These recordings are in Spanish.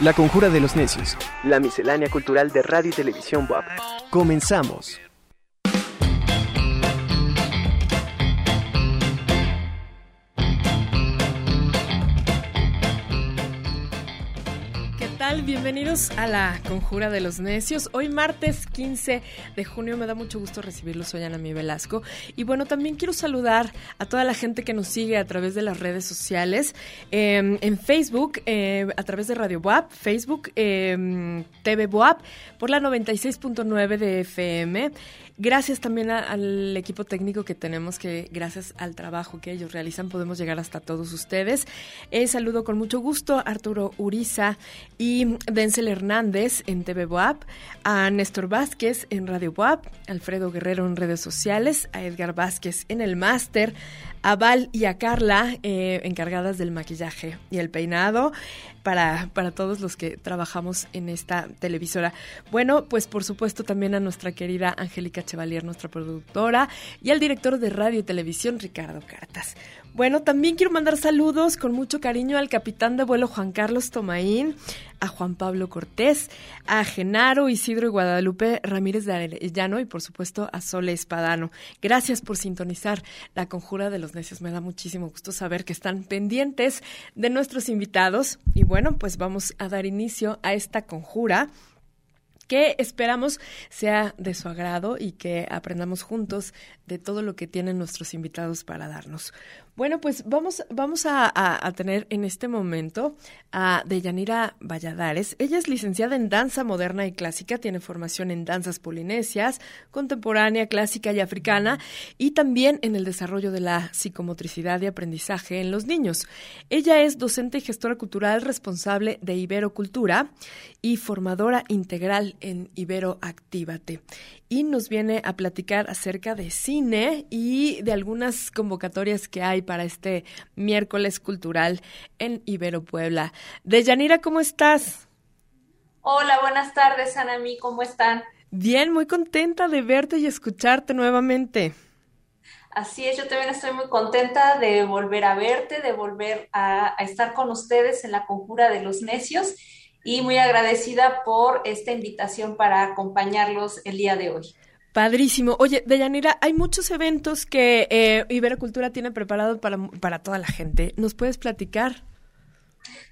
La Conjura de los Necios. La miscelánea cultural de radio y televisión WAP. Comenzamos. Bienvenidos a la Conjura de los Necios. Hoy martes 15 de junio me da mucho gusto recibirlos. Soy Ana Mi Velasco. Y bueno, también quiero saludar a toda la gente que nos sigue a través de las redes sociales. Em, en Facebook, eh, a través de Radio Boab, Facebook, eh, TV Boab, por la 96.9 de FM. Gracias también al equipo técnico que tenemos, que gracias al trabajo que ellos realizan podemos llegar hasta todos ustedes. Eh, saludo con mucho gusto a Arturo Uriza y Denzel Hernández en TV Boab, a Néstor Vázquez en Radio Boab, Alfredo Guerrero en redes sociales, a Edgar Vázquez en el máster, a Val y a Carla eh, encargadas del maquillaje y el peinado para, para todos los que trabajamos en esta televisora. Bueno, pues por supuesto también a nuestra querida Angélica Chevalier, nuestra productora, y al director de radio y televisión, Ricardo Cartas. Bueno, también quiero mandar saludos con mucho cariño al capitán de vuelo Juan Carlos Tomaín, a Juan Pablo Cortés, a Genaro Isidro y Guadalupe Ramírez de Arellano y por supuesto a Sole Espadano. Gracias por sintonizar la conjura de los necios. Me da muchísimo gusto saber que están pendientes de nuestros invitados. Y bueno, pues vamos a dar inicio a esta conjura que esperamos sea de su agrado y que aprendamos juntos de todo lo que tienen nuestros invitados para darnos. Bueno, pues vamos, vamos a, tener en este momento a Deyanira Valladares. Ella es licenciada en danza moderna y clásica, tiene formación en danzas polinesias, contemporánea, clásica y africana, y también en el desarrollo de la psicomotricidad y aprendizaje en los niños. Ella es docente y gestora cultural responsable de Iberocultura y formadora integral en Ibero Actívate. Y nos viene a platicar acerca de cine y de algunas convocatorias que hay para este miércoles cultural en Ibero Puebla. Deyanira, ¿cómo estás? Hola, buenas tardes, Anami, ¿cómo están? Bien, muy contenta de verte y escucharte nuevamente. Así es, yo también estoy muy contenta de volver a verte, de volver a, a, estar con ustedes en la conjura de los necios y muy agradecida por esta invitación para acompañarlos el día de hoy. Padrísimo. Oye, Deyanira, hay muchos eventos que eh, Iberocultura tiene preparado para, para, toda la gente. ¿Nos puedes platicar?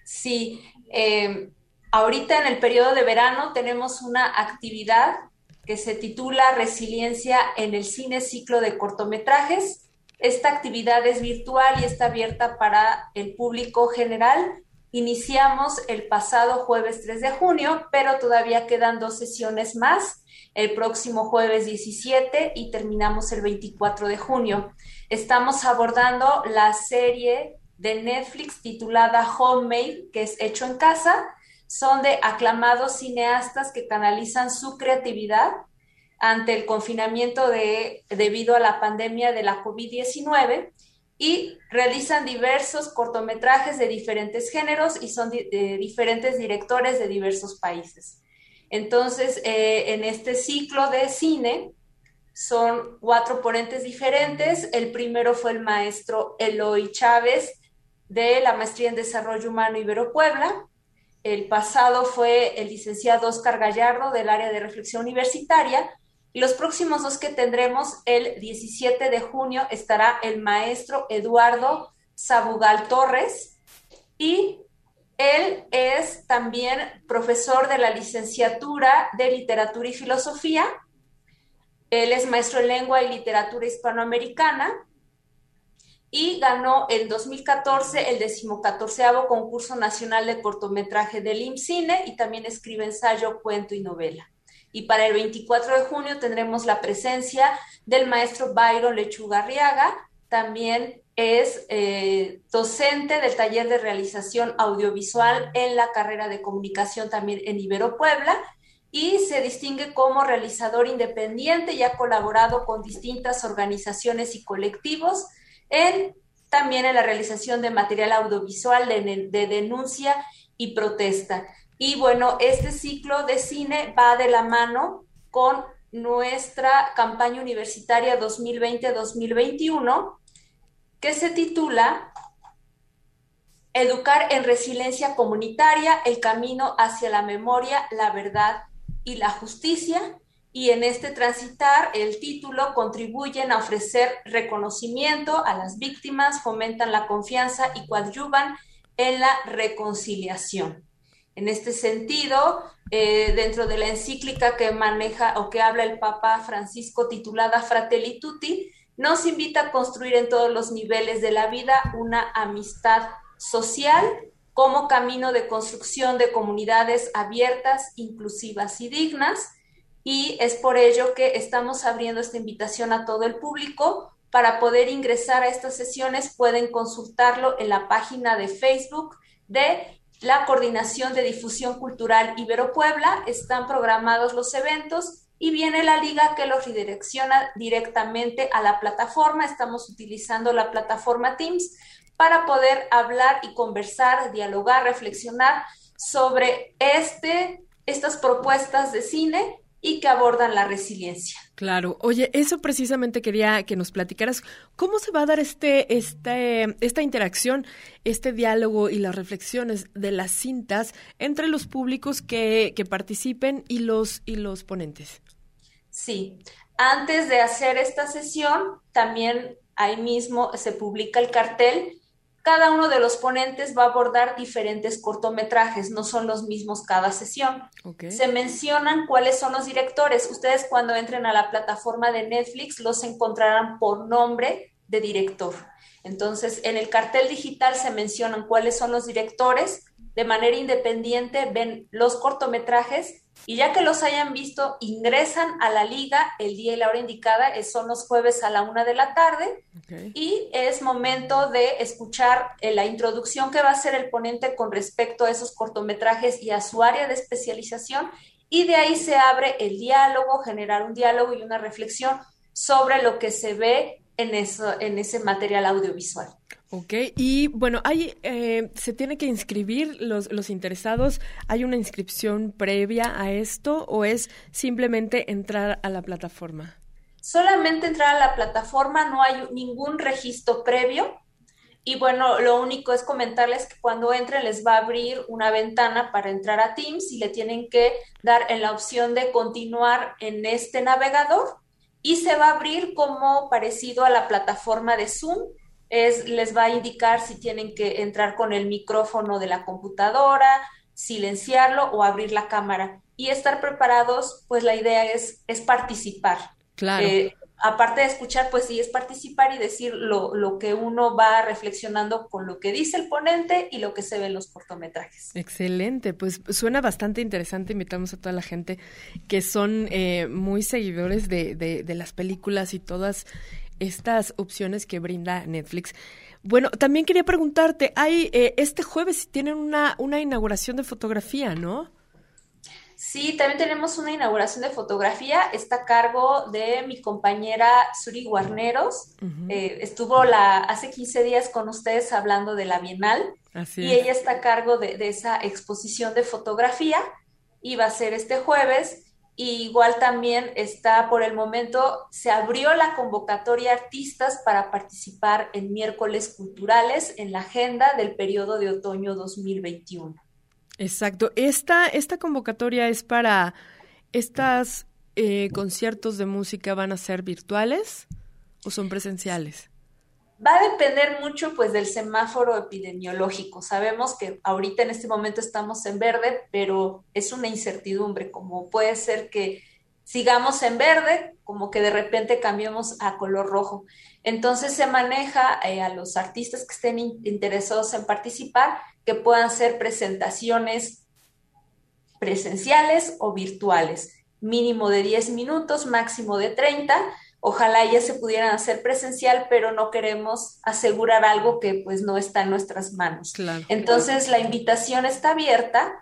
Sí. Eh, ahorita en el periodo de verano tenemos una actividad que se titula Resiliencia en el cine ciclo de cortometrajes. Esta actividad es virtual y está abierta para el público general. Iniciamos el pasado jueves 3 de junio, pero todavía quedan dos sesiones más el próximo jueves 17 y terminamos el 24 de junio. Estamos abordando la serie de Netflix titulada Homemade, que es hecho en casa. Son de aclamados cineastas que canalizan su creatividad ante el confinamiento de, debido a la pandemia de la COVID-19 y realizan diversos cortometrajes de diferentes géneros y son de diferentes directores de diversos países. Entonces, eh, en este ciclo de cine son cuatro ponentes diferentes. El primero fue el maestro Eloy Chávez de la Maestría en Desarrollo Humano Ibero Puebla. El pasado fue el licenciado Oscar Gallardo del área de reflexión universitaria. Los próximos dos que tendremos, el 17 de junio, estará el maestro Eduardo Sabugal Torres y él es también profesor de la licenciatura de literatura y filosofía. Él es maestro en lengua y literatura hispanoamericana y ganó en 2014 el decimocatorceavo concurso nacional de cortometraje del IMCINE y también escribe ensayo, cuento y novela. Y para el 24 de junio tendremos la presencia del maestro Byron Lechugarriaga, también es eh, docente del taller de realización audiovisual en la carrera de comunicación también en Ibero Puebla y se distingue como realizador independiente y ha colaborado con distintas organizaciones y colectivos en también en la realización de material audiovisual de, de denuncia y protesta. Y bueno, este ciclo de cine va de la mano con nuestra campaña universitaria 2020-2021 que se titula educar en resiliencia comunitaria, el camino hacia la memoria, la verdad y la justicia. Y en este transitar, el título contribuyen a ofrecer reconocimiento a las víctimas, fomentan la confianza y coadyuvan en la reconciliación. En este sentido, eh, dentro de la encíclica que maneja o que habla el Papa Francisco titulada Fratelli Tutti, nos invita a construir en todos los niveles de la vida una amistad social como camino de construcción de comunidades abiertas, inclusivas y dignas. Y es por ello que estamos abriendo esta invitación a todo el público. Para poder ingresar a estas sesiones pueden consultarlo en la página de Facebook de la Coordinación de Difusión Cultural Ibero Puebla. Están programados los eventos y viene la liga que los redirecciona directamente a la plataforma. Estamos utilizando la plataforma Teams para poder hablar y conversar, dialogar, reflexionar sobre este, estas propuestas de cine y que abordan la resiliencia. Claro. Oye, eso precisamente quería que nos platicaras. ¿Cómo se va a dar este, este, esta interacción, este diálogo y las reflexiones de las cintas entre los públicos que, que participen y los, y los ponentes? Sí. Antes de hacer esta sesión, también ahí mismo se publica el cartel cada uno de los ponentes va a abordar diferentes cortometrajes, no son los mismos cada sesión. Se mencionan cuáles son los directores. Ustedes cuando entren a la plataforma de Netflix los encontrarán por nombre de director. Entonces, en el cartel digital se mencionan cuáles son los directores. De manera independiente ven los cortometrajes y ya que los hayan visto, ingresan a la liga el día y la hora indicada, son los jueves a la una de la tarde, y es momento de escuchar eh, la introducción que va a hacer el ponente con respecto a esos cortometrajes y a su área de especialización, y de ahí se abre el diálogo, generar un diálogo y una reflexión sobre lo que se ve en, eso, en ese material audiovisual. Ok, y bueno, hay, eh, se tiene que inscribir los, los interesados. ¿Hay una inscripción previa a esto o es simplemente entrar a la plataforma? Solamente entrar a la plataforma, no hay ningún registro previo. Y bueno, lo único es comentarles que cuando entren les va a abrir una ventana para entrar a Teams y le tienen que dar en la opción de continuar en este navegador y se va a abrir como parecido a la plataforma de Zoom les va a indicar si tienen que entrar con el micrófono de la computadora, silenciarlo o abrir la cámara. Y estar preparados, pues la idea es, es participar. Claro. Eh, aparte de escuchar, pues sí, es participar y decir lo, lo, que uno va reflexionando con lo que dice el ponente y lo que se ve en los cortometrajes. Excelente, pues suena bastante interesante. Invitamos a toda la gente que son eh, muy seguidores de, de, de, las películas y todas estas opciones que brinda Netflix. Bueno, también quería preguntarte, hay eh, este jueves tienen una, una inauguración de fotografía, ¿no? Sí, también tenemos una inauguración de fotografía. Está a cargo de mi compañera Suri Guarneros. Eh, estuvo la, hace 15 días con ustedes hablando de la Bienal. Así y ella está a cargo de, de, esa exposición de fotografía. Y va a ser este jueves igual también está por el momento, se abrió la convocatoria artistas para participar en miércoles culturales en la agenda del periodo de otoño 2021. Exacto. Esta, esta convocatoria es para estas eh, conciertos de música van a ser virtuales o son presenciales? Va a depender mucho pues del semáforo epidemiológico. Sabemos que ahorita en este momento estamos en verde, pero es una incertidumbre, como puede ser que sigamos en verde, como que de repente cambiemos a color rojo. Entonces se maneja eh, a los artistas que estén interesados en participar que puedan ser presentaciones presenciales o virtuales, mínimo de 10 minutos, máximo de 30 Ojalá ya se pudieran hacer presencial, pero no queremos asegurar algo que pues no está en nuestras manos. Entonces la invitación está abierta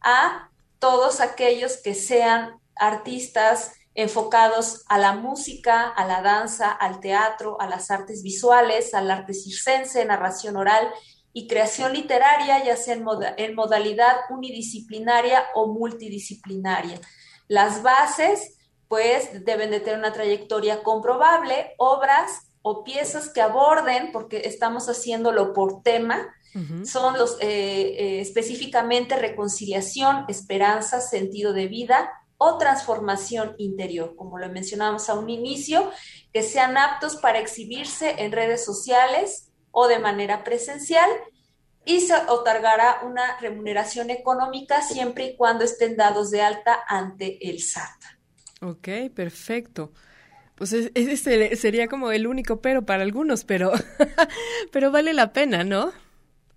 a todos aquellos que sean artistas enfocados a la música, a la danza, al teatro, a las artes visuales, al arte circense, narración oral y creación literaria, ya sea en, en modalidad unidisciplinaria o multidisciplinaria. Las bases pues deben de tener una trayectoria comprobable, obras o piezas que aborden, porque estamos haciéndolo por tema, son los eh, eh, específicamente reconciliación, esperanza, sentido de vida o transformación interior, como lo mencionábamos a un inicio, que sean aptos para exhibirse en redes sociales o de manera presencial y se otorgará una remuneración económica siempre y cuando estén dados de alta ante el SAT. Ok, perfecto. Pues ese sería como el único pero para algunos, pero, pero vale la pena, ¿no?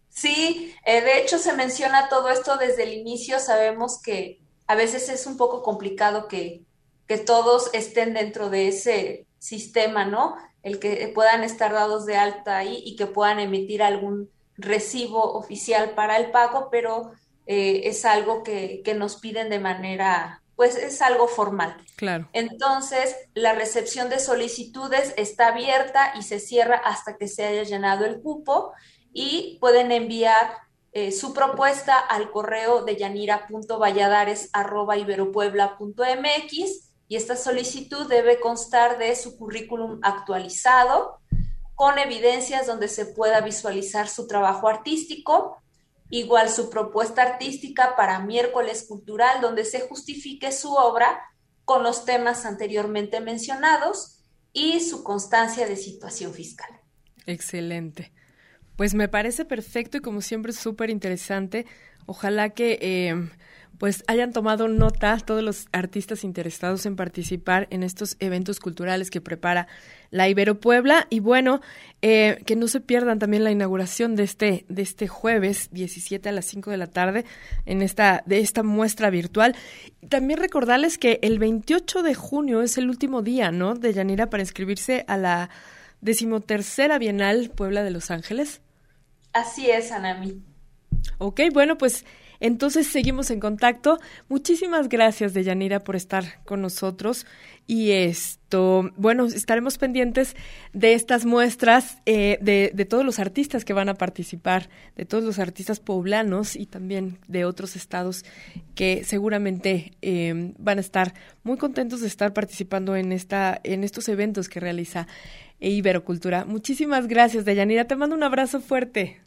Sí, eh, de hecho se menciona todo esto desde el inicio. Sabemos que a veces es un poco complicado que, que todos estén dentro de ese sistema, ¿no? El que puedan estar dados de alta ahí y que puedan emitir algún recibo oficial para el pago, pero eh, es algo que, que, nos piden de manera, pues es algo formal. Claro. Entonces, la recepción de solicitudes está abierta y se cierra hasta que se haya llenado el cupo y pueden enviar eh, su propuesta al correo de yanira.valladares.iberopuebla.mx y esta solicitud debe constar de su currículum actualizado con evidencias donde se pueda visualizar su trabajo artístico, igual su propuesta artística para miércoles cultural donde se justifique su obra con los temas anteriormente mencionados y su constancia de situación fiscal. Excelente. Pues me parece perfecto y como siempre súper interesante. Ojalá que eh, pues hayan tomado nota todos los artistas interesados en participar en estos eventos culturales que prepara la Ibero Puebla. Y bueno eh, que no se pierdan también la inauguración de este de este jueves 17 a las 5 de la tarde en esta de esta muestra virtual. También recordarles que el 28 de junio es el último día no de Yanira para inscribirse a la decimotercera Bienal Puebla de Los Ángeles. Así es, Anami. Ok, bueno, pues entonces seguimos en contacto. Muchísimas gracias, Deyanira, por estar con nosotros. Y esto, bueno, estaremos pendientes de estas muestras eh, de, de, todos los artistas que van a participar, de todos los artistas poblanos y también de otros estados que seguramente eh, van a estar muy contentos de estar participando en, esta, en estos eventos que realiza e Iberocultura. Muchísimas gracias, Deyanira. Te mando un abrazo fuerte.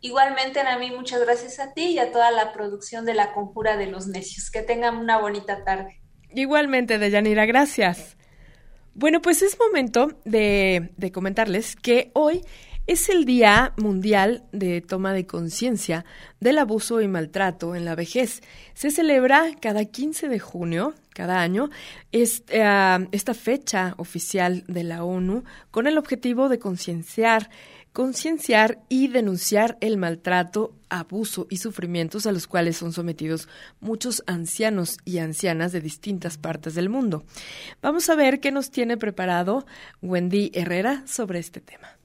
Igualmente, Nami, muchas gracias a ti y a toda la producción de La Conjura de los Necios. Que tengan una bonita tarde. Igualmente, Deyanira, gracias. Bueno, pues es momento de, de comentarles que hoy es el Día Mundial de Toma de Conciencia del Abuso y Maltrato en la Vejez. Se celebra cada 15 de junio, cada año, esta, esta fecha oficial de la ONU con el objetivo de concienciar concienciar y denunciar el maltrato, abuso y sufrimientos a los cuales son sometidos muchos ancianos y ancianas de distintas partes del mundo. Vamos a ver qué nos tiene preparado Wendy Herrera sobre este tema.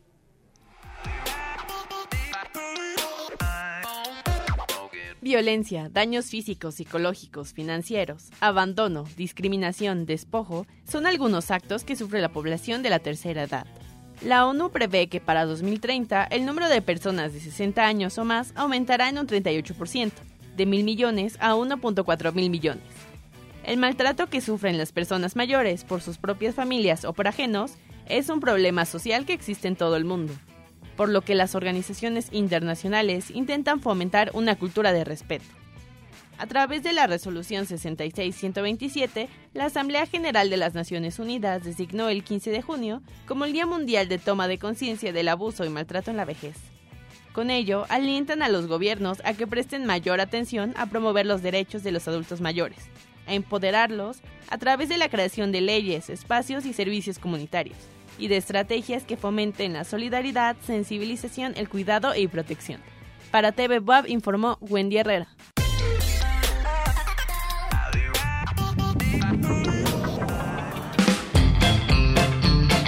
Violencia, daños físicos, psicológicos, financieros, abandono, discriminación, despojo son algunos actos que sufre la población de la tercera edad. La ONU prevé que para 2030 el número de personas de 60 años o más aumentará en un 38%, de mil millones a 1.4 mil millones. El maltrato que sufren las personas mayores por sus propias familias o por ajenos es un problema social que existe en todo el mundo por lo que las organizaciones internacionales intentan fomentar una cultura de respeto. A través de la Resolución 66-127, la Asamblea General de las Naciones Unidas designó el 15 de junio como el Día Mundial de Toma de Conciencia del Abuso y Maltrato en la Vejez. Con ello, alientan a los gobiernos a que presten mayor atención a promover los derechos de los adultos mayores, a empoderarlos a través de la creación de leyes, espacios y servicios comunitarios, y de estrategias que fomenten la solidaridad, sensibilización, el cuidado y protección. Para TV Bob informó Wendy Herrera.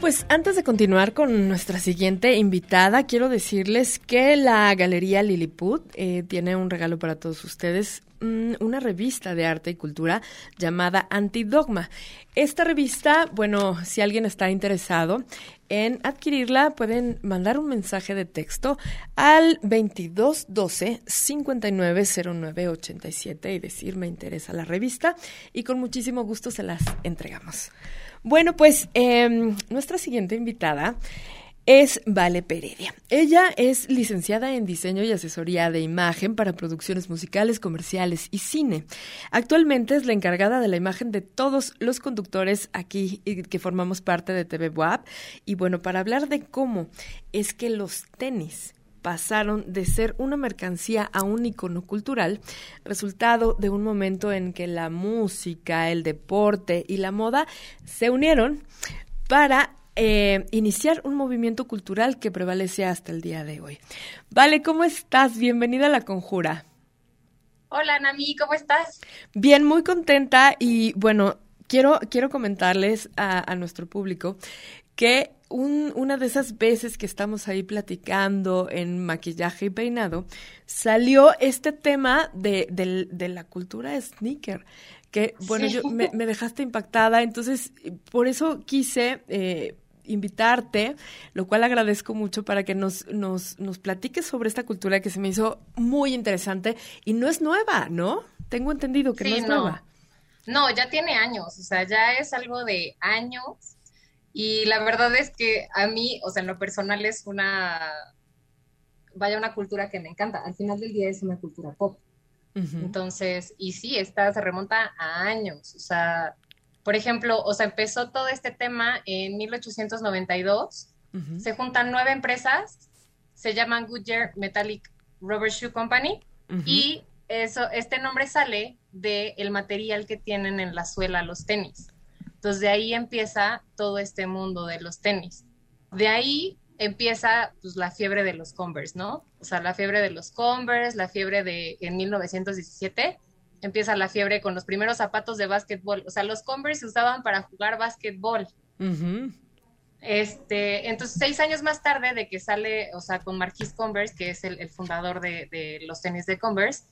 Pues antes de continuar con nuestra siguiente invitada, quiero decirles que la Galería Lilliput eh, tiene un regalo para todos ustedes, mm, una revista de arte y cultura llamada Antidogma. Esta revista, bueno, si alguien está interesado en adquirirla, pueden mandar un mensaje de texto al 2212 590987 y decir me interesa la revista y con muchísimo gusto se las entregamos. Bueno, pues em, nuestra siguiente invitada es Vale Peredia. Ella es licenciada en diseño y asesoría de imagen para producciones musicales, comerciales y cine. Actualmente es la encargada de la imagen de todos los conductores aquí que formamos parte de TV WAP. Y bueno, para hablar de cómo es que los tenis pasaron de ser una mercancía a un icono cultural, resultado de un momento en que la música, el deporte y la moda se unieron para eh, iniciar un movimiento cultural que prevalece hasta el día de hoy. Vale, ¿cómo estás? Bienvenida a La Conjura. Hola, Nami, ¿cómo estás? Bien, muy contenta y bueno, quiero, quiero comentarles a, nuestro público que una de esas veces que estamos ahí platicando en maquillaje y peinado, salió este tema de, la cultura sneaker que, bueno, yo, me, dejaste impactada, entonces por eso quise eh, invitarte, lo cual agradezco mucho para que nos, nos, nos platiques sobre esta cultura que se me hizo muy interesante y no es nueva, ¿no? Tengo entendido que no es nueva. No, ya tiene años, o sea, ya es algo de años y la verdad es que a mí, o sea, en lo personal es una, vaya, una cultura que me encanta. Al final del día es una cultura pop. Entonces, y sí, esta se remonta a años, o sea, por ejemplo, o sea, empezó todo este tema en 1892. Se juntan nueve empresas, se llaman Goodyear Metallic Rubber Shoe Company y eso, este nombre sale del el material que tienen en la suela los tenis. Entonces de ahí empieza todo este mundo de los tenis. De ahí empieza pues la fiebre de los Converse, ¿no? O sea, la fiebre de los Converse, la fiebre de en 1917 empieza la fiebre con los primeros zapatos de básquetbol. O sea, los Converse se usaban para jugar básquetbol. Este, entonces, seis años más tarde de que sale, o sea, con Marquis Converse, que es el, fundador de, los tenis de Converse,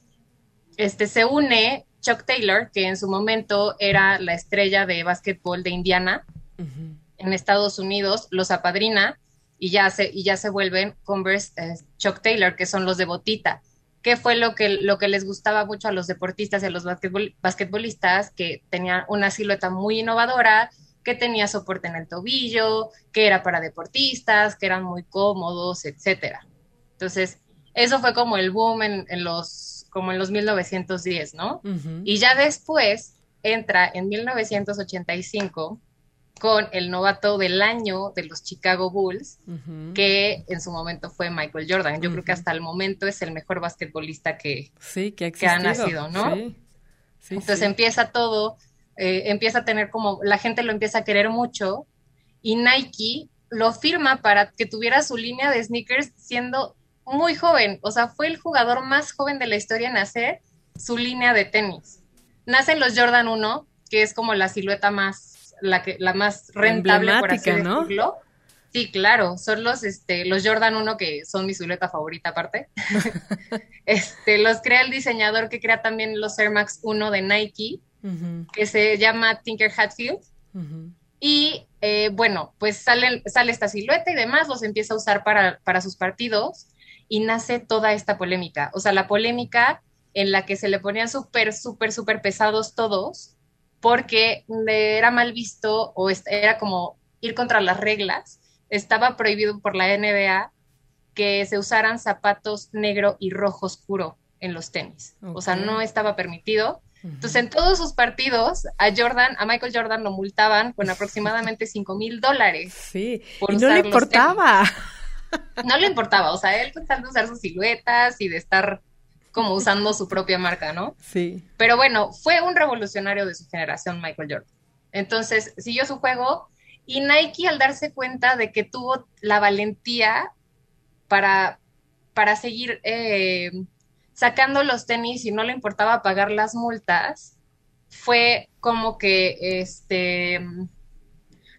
este, se une Chuck Taylor, que en su momento era la estrella de básquetbol de Indiana en Estados Unidos, los apadrina y ya se, y ya se vuelven Converse eh, Chuck Taylor, que son los de botita qué fue lo que, lo que les gustaba mucho a los deportistas y a los basquetbolistas, que tenían una silueta muy innovadora, que tenía soporte en el tobillo, que era para deportistas, que eran muy cómodos, etcétera. Entonces, eso fue como el boom en, los, como en los 1910, ¿no? Y ya después entra en 1985 con el novato del año de los Chicago Bulls, que en su momento fue Michael Jordan. Yo creo que hasta el momento es el mejor basquetbolista que, sí, que, ha, nacido, ¿no? Sí. Entonces empieza todo, eh, empieza a tener como, la gente lo empieza a querer mucho y Nike lo firma para que tuviera su línea de sneakers siendo muy joven, o sea, fue el jugador más joven de la historia en hacer su línea de tenis. Nacen los Jordan 1, que es como la silueta más la que la más rentable por así ¿no? Sí, claro, son los este los Jordan 1 que son mi silueta favorita aparte. este los crea el diseñador que crea también los Air Max 1 de Nike, que se llama Tinker Hatfield. Y eh, bueno, pues sale, sale esta silueta y demás, los empieza a usar para, para sus partidos y nace toda esta polémica. O sea, la polémica en la que se le ponían súper, súper, súper pesados todos porque era mal visto o era como ir contra las reglas. Estaba prohibido por la NBA que se usaran zapatos negro y rojo oscuro en los tenis. O sea, no estaba permitido. Entonces, en todos sus partidos, a Jordan, a Michael Jordan lo multaban con aproximadamente 5 mil dólares. Sí, y no le importaba. No le importaba, o sea, él tratando de usar sus siluetas y de estar como usando su propia marca, ¿no? Sí. Pero bueno, fue un revolucionario de su generación, Michael Jordan. Entonces, siguió su juego y Nike al darse cuenta de que tuvo la valentía para, para seguir eh, sacando los tenis y no le importaba pagar las multas, fue como que este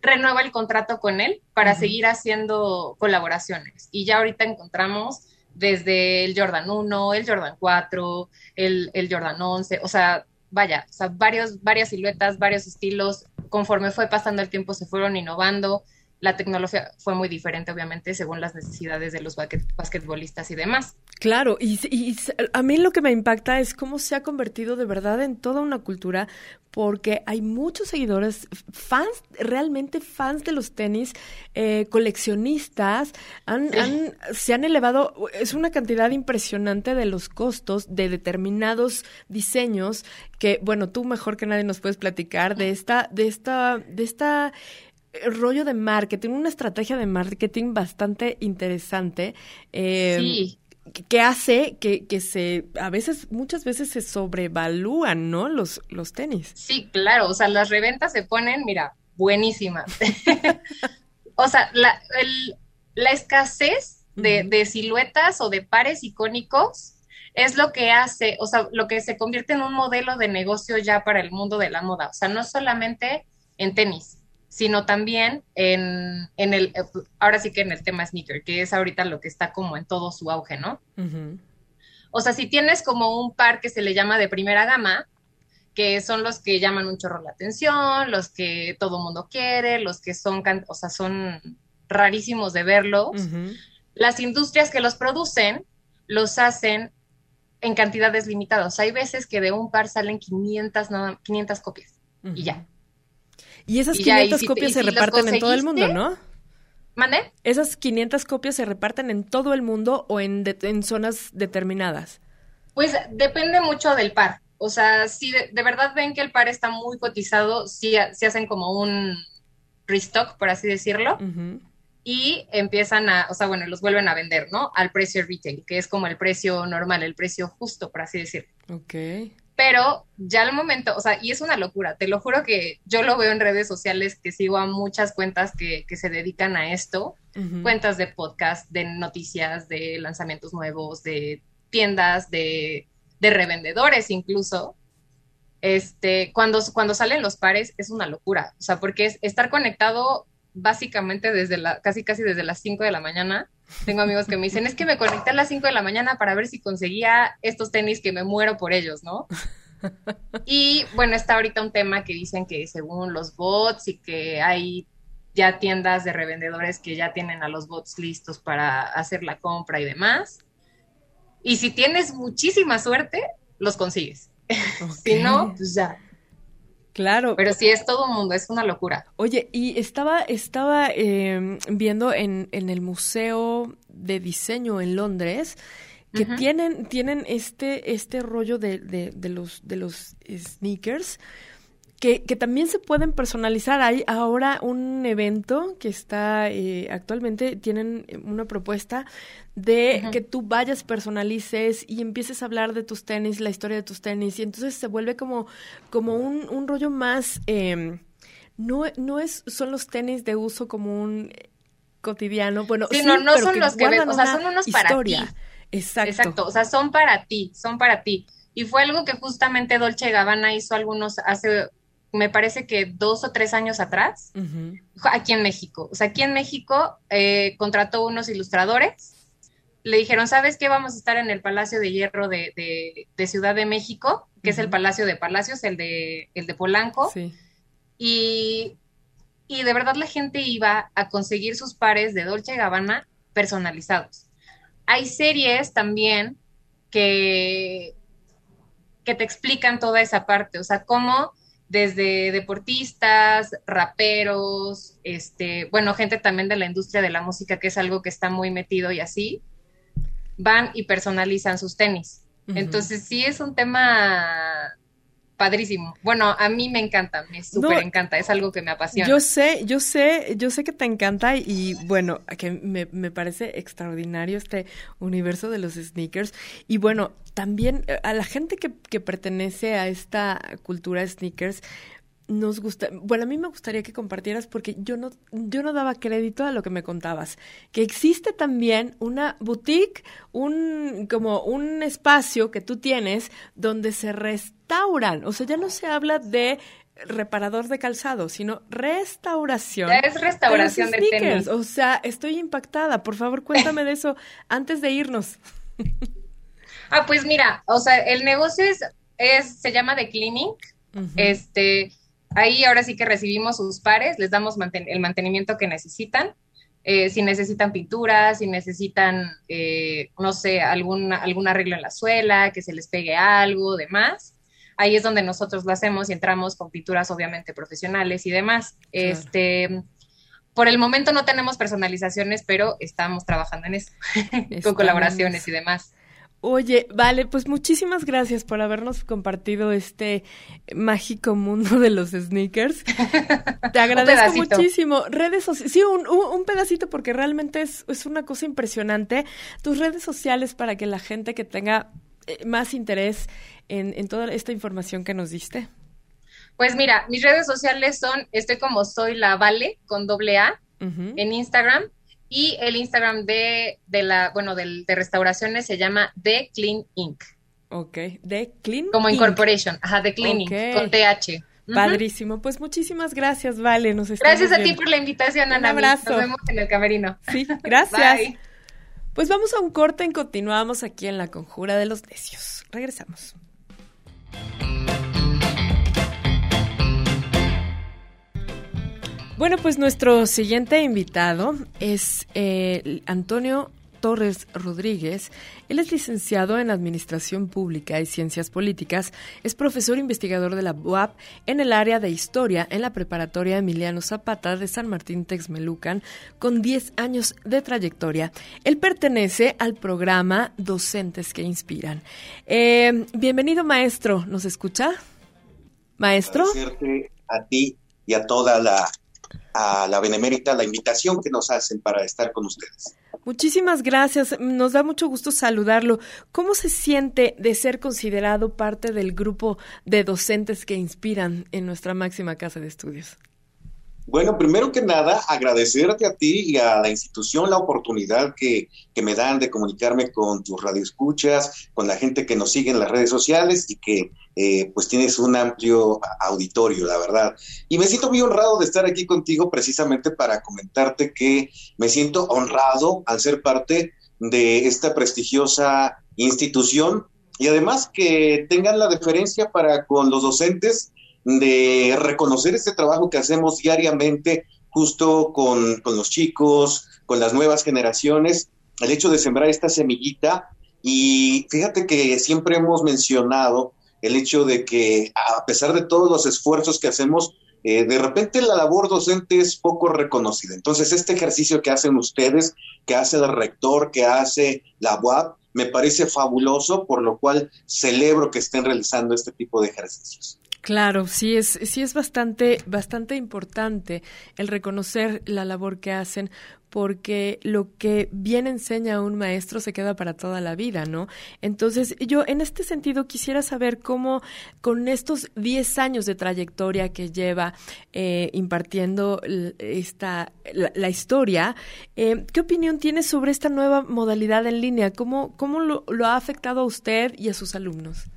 renueva el contrato con él para seguir haciendo colaboraciones. Y ya ahorita encontramos desde el Jordan 1, el Jordan 4, el, el Jordan 11, o sea, vaya, o sea, varios, varias siluetas, varios estilos, conforme fue pasando el tiempo se fueron innovando, la tecnología fue muy diferente, obviamente, según las necesidades de los basquetbolistas y demás. Claro, y, a mí lo que me impacta es cómo se ha convertido de verdad en toda una cultura, porque hay muchos seguidores, fans, realmente fans de los tenis, eh, coleccionistas, han, se han elevado, es una cantidad impresionante de los costos de determinados diseños que, bueno, tú mejor que nadie nos puedes platicar de esta, de esta, de esta rollo de marketing, una estrategia de marketing bastante interesante. Eh, sí. Que hace que, que, se, a veces, muchas veces se sobrevalúan, ¿no? Los, los tenis. Sí, claro, o sea, las reventas se ponen, mira, buenísimas. o sea, la, la escasez de, de siluetas o de pares icónicos es lo que hace, o sea, lo que se convierte en un modelo de negocio ya para el mundo de la moda. O sea, no solamente en tenis, sino también en, en, el, ahora sí que en el tema sneaker, que es ahorita lo que está como en todo su auge, ¿no? O sea, si tienes como un par que se le llama de primera gama, que son los que llaman un chorro la atención, los que todo mundo quiere, los que son, o sea, son rarísimos de verlos, las industrias que los producen los hacen en cantidades limitadas. Hay veces que de un par salen 500, 500 copias y ya. Y esas 500 copias se reparten en todo el mundo, ¿no? ¿Mande? ¿Esas 500 copias se reparten en todo el mundo o en, en zonas determinadas? Pues depende mucho del par. O sea, si de, verdad ven que el par está muy cotizado, si sí, hacen como un restock, por así decirlo, y empiezan a, o sea, bueno, los vuelven a vender, ¿no? Al precio retail, que es como el precio normal, el precio justo, por así decirlo. Ok pero ya al momento, o sea, y es una locura, te lo juro que yo lo veo en redes sociales, que sigo a muchas cuentas que, se dedican a esto, cuentas de podcast, de noticias, de lanzamientos nuevos, de tiendas, de, revendedores incluso. Este, cuando, cuando salen los pares es una locura, o sea, porque es estar conectado básicamente desde la, casi casi desde las 5 de la mañana. Tengo amigos que me dicen, es que me conecté a las 5 de la mañana para ver si conseguía estos tenis que me muero por ellos, ¿no? Y bueno, está ahorita un tema que dicen que según los bots y que hay ya tiendas de revendedores que ya tienen a los bots listos para hacer la compra y demás. Y si tienes muchísima suerte, los consigues. si no, pues ya, Claro. Pero sí es todo un mundo, es una locura. Oye, y estaba, estaba em, viendo en, en, el Museo de Diseño en Londres que tienen, tienen este, este rollo de, de, de, los, de los sneakers que, que, también se pueden personalizar. Hay ahora un evento que está eh, actualmente, tienen una propuesta de que tú vayas, personalices y empieces a hablar de tus tenis, la historia de tus tenis, y entonces se vuelve como, como un, un rollo más... Eh, no, no es, son los tenis de uso como un cotidiano, bueno, sí, no, no son los que ves, o sea, son unos para ti. Exacto. Exacto, o sea, son para ti, son para ti. Y fue algo que justamente Dolce Gabbana hizo algunos hace me parece que dos o tres años atrás, aquí en México. O sea, aquí en México eh, contrató unos ilustradores, le dijeron, ¿sabes qué? Vamos a estar en el Palacio de Hierro de, Ciudad de México, que es el Palacio de Palacios, el de, el de Polanco. Y, y de verdad la gente iba a conseguir sus pares de Dolce Gabbana personalizados. Hay series también que, que te explican toda esa parte, o sea, cómo desde deportistas, raperos, este, bueno, gente también de la industria de la música, que es algo que está muy metido y así, van y personalizan sus tenis. Entonces sí es un tema padrísimo. Bueno, a mí me encanta, me súper encanta, es algo que me apasiona. Yo sé, yo sé, yo sé que te encanta y bueno, que me, me parece extraordinario este universo de los sneakers. Y bueno, también eh, a la gente que, que pertenece a esta cultura de sneakers, nos gusta, bueno, a mí me gustaría que compartieras porque yo no, yo no daba crédito a lo que me contabas, que existe también una boutique, un, como un espacio que tú tienes donde se restauran, o sea, ya no se habla de reparador de calzado, sino restauración. Es restauración de, tenis. O sea, estoy impactada. Por favor, cuéntame de eso antes de irnos. ah, pues mira, o sea, el negocio es, es se llama The Cleaning. Este, ahí ahora sí que recibimos sus pares, les damos el mantenimiento que necesitan. Eh, si necesitan pintura, si necesitan, eh, no sé, algún, algún arreglo en la suela, que se les pegue algo, demás ahí es donde nosotros lo hacemos y entramos con pinturas obviamente profesionales y demás. Este, por el momento no tenemos personalizaciones, pero estamos trabajando en eso, con colaboraciones y demás. Oye, vale, pues muchísimas gracias por habernos compartido este mágico mundo de los sneakers. Te agradezco muchísimo. Redes sociales, sí, un, un, pedacito porque realmente es, es una cosa impresionante. Tus redes sociales para que la gente que tenga eh, más interés en, toda esta información que nos diste? Pues mira, mis redes sociales son, estoy como soy la Vale con doble A en Instagram y el Instagram de, de la, bueno, de, de, restauraciones se llama The Clean Inc. Ok, The Clean Como Incorporation, ajá, The Clean Inc, con TH. Padrísimo, pues muchísimas gracias, Vale. Nos gracias a ti por la invitación, Ana. Un abrazo. Nos vemos en el camerino. Sí, gracias. Pues vamos a un corte y continuamos aquí en La Conjura de los Necios. Regresamos. Bueno, pues nuestro siguiente invitado es eh, Antonio Torres Rodríguez. Él es licenciado en Administración Pública y Ciencias Políticas, es profesor investigador de la UAP en el área de Historia en la preparatoria Emiliano Zapata de San Martín Texmelucan, con 10 años de trayectoria. Él pertenece al programa Docentes que Inspiran. Eh, bienvenido, maestro. ¿Nos escucha? Maestro. a ti y a toda la a la Benemérita la invitación que nos hacen para estar con ustedes. Muchísimas gracias, nos da mucho gusto saludarlo. ¿Cómo se siente de ser considerado parte del grupo de docentes que inspiran en nuestra máxima casa de estudios? Bueno, primero que nada, agradecerte a ti y a la institución la oportunidad que, que, me dan de comunicarme con tus radioescuchas, con la gente que nos sigue en las redes sociales y que eh, pues tienes un amplio auditorio, la verdad. Y me siento muy honrado de estar aquí contigo precisamente para comentarte que me siento honrado al ser parte de esta prestigiosa institución y además que tengan la deferencia para con los docentes de reconocer este trabajo que hacemos diariamente justo con, los chicos, con las nuevas generaciones, el hecho de sembrar esta semillita. Y fíjate que siempre hemos mencionado el hecho de que a pesar de todos los esfuerzos que hacemos, eh, de repente la labor docente es poco reconocida. Entonces, este ejercicio que hacen ustedes, que hace el rector, que hace la UAP, me parece fabuloso, por lo cual celebro que estén realizando este tipo de ejercicios. Claro, sí es, sí es bastante, bastante importante el reconocer la labor que hacen, porque lo que bien enseña un maestro se queda para toda la vida, ¿no? Entonces, yo en este sentido quisiera saber cómo con estos 10 años de trayectoria que lleva eh, impartiendo esta, la, historia, eh, ¿qué opinión tiene sobre esta nueva modalidad en línea? ¿Cómo, cómo lo ha afectado a usted y a sus alumnos?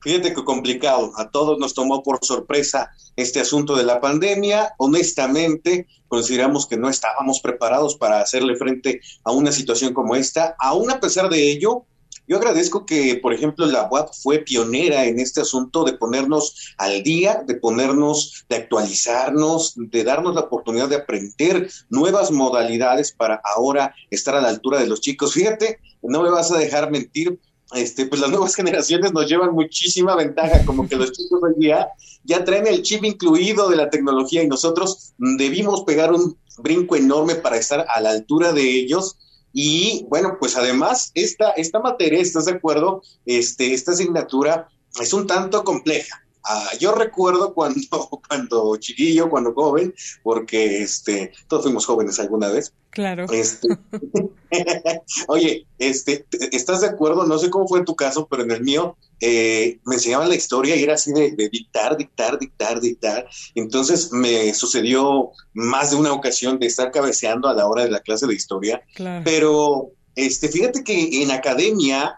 Fíjate que complicado, a todos nos tomó por sorpresa este asunto de la pandemia. Honestamente, consideramos que no estábamos preparados para hacerle frente a una situación como esta. Aún a pesar de ello, yo agradezco que, por ejemplo, la UAP fue pionera en este asunto de ponernos al día, de ponernos, de actualizarnos, de darnos la oportunidad de aprender nuevas modalidades para ahora estar a la altura de los chicos. Fíjate, no me vas a dejar mentir, este, pues las nuevas generaciones nos llevan muchísima ventaja, como que los chicos hoy día ya traen el chip incluido de la tecnología y nosotros debimos pegar un brinco enorme para estar a la altura de ellos. Y bueno, pues además esta, esta materia, ¿estás de acuerdo? Este, esta asignatura es un tanto compleja. Ah, yo recuerdo cuando, cuando chiquillo, cuando joven, porque este, todos fuimos jóvenes alguna vez. Claro. Este, oye, este, ¿estás de acuerdo? No sé cómo fue en tu caso, pero en el mío eh, me enseñaban la historia y era así de, dictar, dictar, dictar, dictar. Entonces me sucedió más de una ocasión de estar cabeceando a la hora de la clase de historia. Claro. Pero este, fíjate que en academia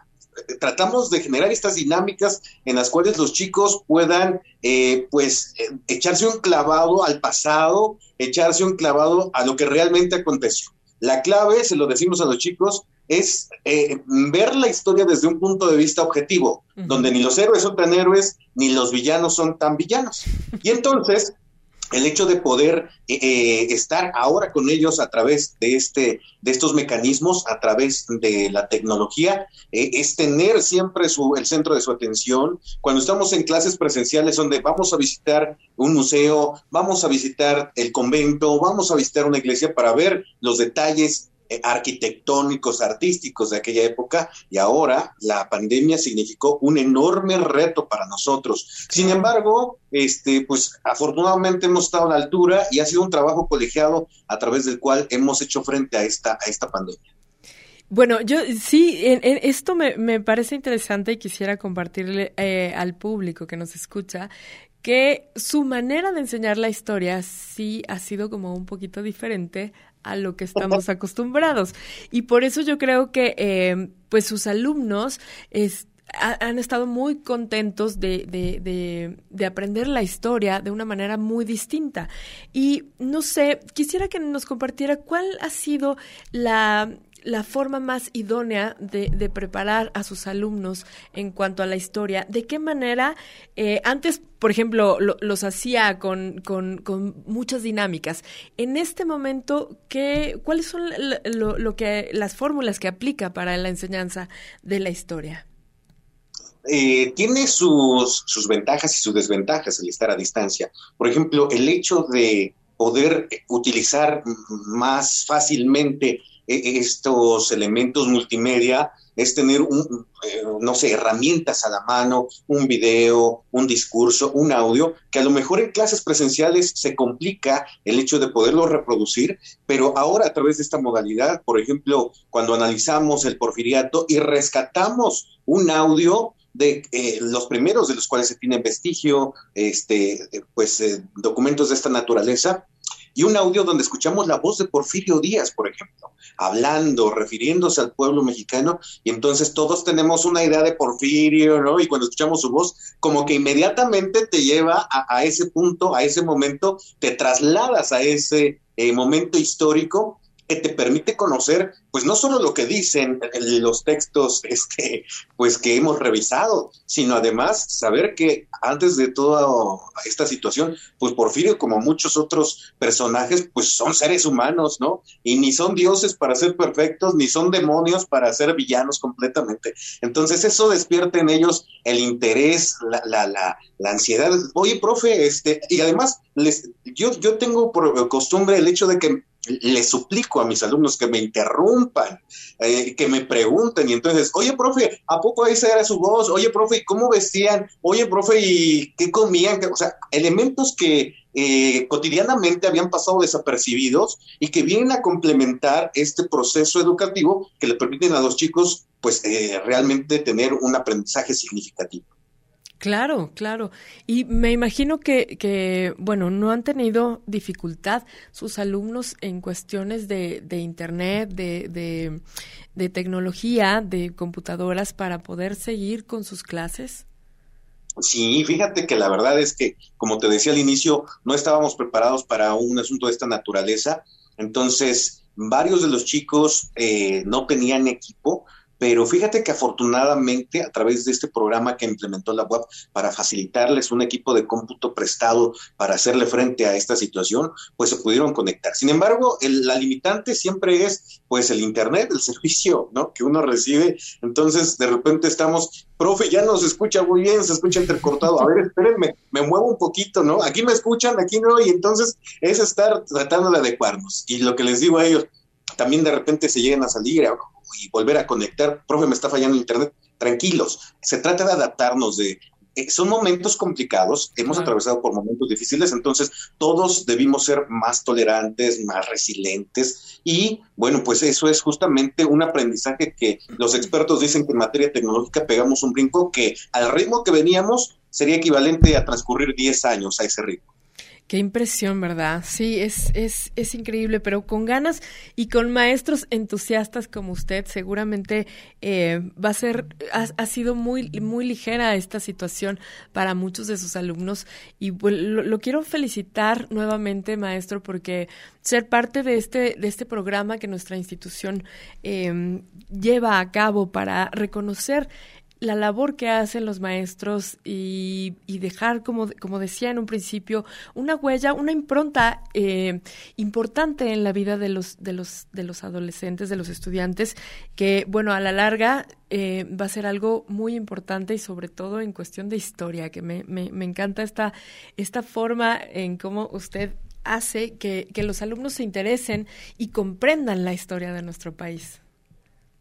tratamos de generar estas dinámicas en las cuales los chicos puedan, eh, pues, eh, echarse un clavado al pasado, echarse un clavado a lo que realmente aconteció. La clave, se lo decimos a los chicos, es eh, ver la historia desde un punto de vista objetivo, donde ni los héroes son tan héroes, ni los villanos son tan villanos. Y entonces, el hecho de poder eh, eh, estar ahora con ellos a través de este de estos mecanismos a través de la tecnología eh, es tener siempre su, el centro de su atención. Cuando estamos en clases presenciales donde vamos a visitar un museo vamos a visitar el convento vamos a visitar una iglesia para ver los detalles arquitectónicos, artísticos de aquella época, y ahora la pandemia significó un enorme reto para nosotros. Sin embargo, este, pues afortunadamente hemos estado a la altura y ha sido un trabajo colegiado a través del cual hemos hecho frente a esta, a esta pandemia. Bueno, yo sí, esto me, parece interesante y quisiera compartirle eh, al público que nos escucha que su manera de enseñar la historia sí ha sido como un poquito diferente a lo que estamos acostumbrados. Y por eso yo creo que eh, pues sus alumnos han estado muy contentos de, de, de, aprender la historia de una manera muy distinta. Y no sé, quisiera que nos compartiera cuál ha sido la la forma más idónea de, preparar a sus alumnos en cuanto a la historia? ¿De qué manera eh, antes, por ejemplo, los hacía con, muchas dinámicas? En este momento, ¿qué, ¿cuáles son lo, que, las fórmulas que aplica para la enseñanza de la historia? Eh, tiene sus, sus ventajas y sus desventajas el estar a distancia. Por ejemplo, el hecho de poder utilizar más fácilmente estos elementos multimedia es tener, un, eh, no sé, herramientas a la mano, un video, un discurso, un audio, que a lo mejor en clases presenciales se complica el hecho de poderlo reproducir, pero ahora a través de esta modalidad, por ejemplo, cuando analizamos el porfiriato y rescatamos un audio, de eh, los primeros de los cuales se tiene vestigio, este, pues eh, documentos de esta naturaleza, y un audio donde escuchamos la voz de Porfirio Díaz, por ejemplo, hablando, refiriéndose al pueblo mexicano, y entonces todos tenemos una idea de Porfirio, ¿no? Y cuando escuchamos su voz, como que inmediatamente te lleva a, ese punto, a ese momento, te trasladas a ese eh, momento histórico que te permite conocer, pues no solo lo que dicen los textos este, pues que hemos revisado, sino además saber que antes de toda esta situación, pues Porfirio, como muchos otros personajes, pues son seres humanos, ¿no? Y ni son dioses para ser perfectos, ni son demonios para ser villanos completamente. Entonces eso despierta en ellos el interés, la, la, la, la ansiedad. Oye, profe, este, y además les, yo, yo tengo por costumbre el hecho de que le suplico a mis alumnos que me interrumpan, eh, que me pregunten, y entonces, oye, profe, ¿a poco esa era su voz? Oye, profe, ¿y cómo vestían? Oye, profe, ¿y qué comían? O sea, elementos que eh, cotidianamente habían pasado desapercibidos y que vienen a complementar este proceso educativo que le permiten a los chicos, pues, eh, realmente tener un aprendizaje significativo. Claro, claro. Y me imagino que, que, bueno, no han tenido dificultad sus alumnos en cuestiones de, de Internet, de, de, tecnología, de computadoras para poder seguir con sus clases. Sí, fíjate que la verdad es que, como te decía al inicio, no estábamos preparados para un asunto de esta naturaleza. Entonces, varios de los chicos eh, no tenían equipo, pero fíjate que afortunadamente a través de este programa que implementó la web para facilitarles un equipo de cómputo prestado para hacerle frente a esta situación, pues se pudieron conectar. Sin embargo, la limitante siempre es pues el internet, el servicio, ¿no? Que uno recibe. Entonces, de repente estamos, profe, ya no se escucha muy bien, se escucha entrecortado. A ver, espérenme, me muevo un poquito, ¿no? Aquí me escuchan, aquí no, y entonces es estar tratando de adecuarnos. Y lo que les digo a ellos, también de repente se llegan a salir y volver a conectar, profe, me está fallando internet, tranquilos, se trata de adaptarnos, de... Eh, son momentos complicados, hemos atravesado por momentos difíciles, entonces todos debimos ser más tolerantes, más resilientes y bueno, pues eso es justamente un aprendizaje que los expertos dicen que en materia tecnológica pegamos un brinco que al ritmo que veníamos sería equivalente a transcurrir 10 años a ese ritmo. Qué impresión, ¿verdad? Sí, es, es, es increíble, pero con ganas y con maestros entusiastas como usted, seguramente eh, va a ser, ha, sido muy, muy ligera esta situación para muchos de sus alumnos. Y lo, quiero felicitar nuevamente, maestro, porque ser parte de este, de este programa que nuestra institución eh, lleva a cabo para reconocer la labor que hacen los maestros y, dejar, como, como decía en un principio, una huella, una impronta eh, importante en la vida de los, de, los, de los adolescentes, de los estudiantes, que, bueno, a la larga eh, va a ser algo muy importante y sobre todo en cuestión de historia, que me, me, me encanta esta, esta forma en cómo usted hace que, que los alumnos se interesen y comprendan la historia de nuestro país.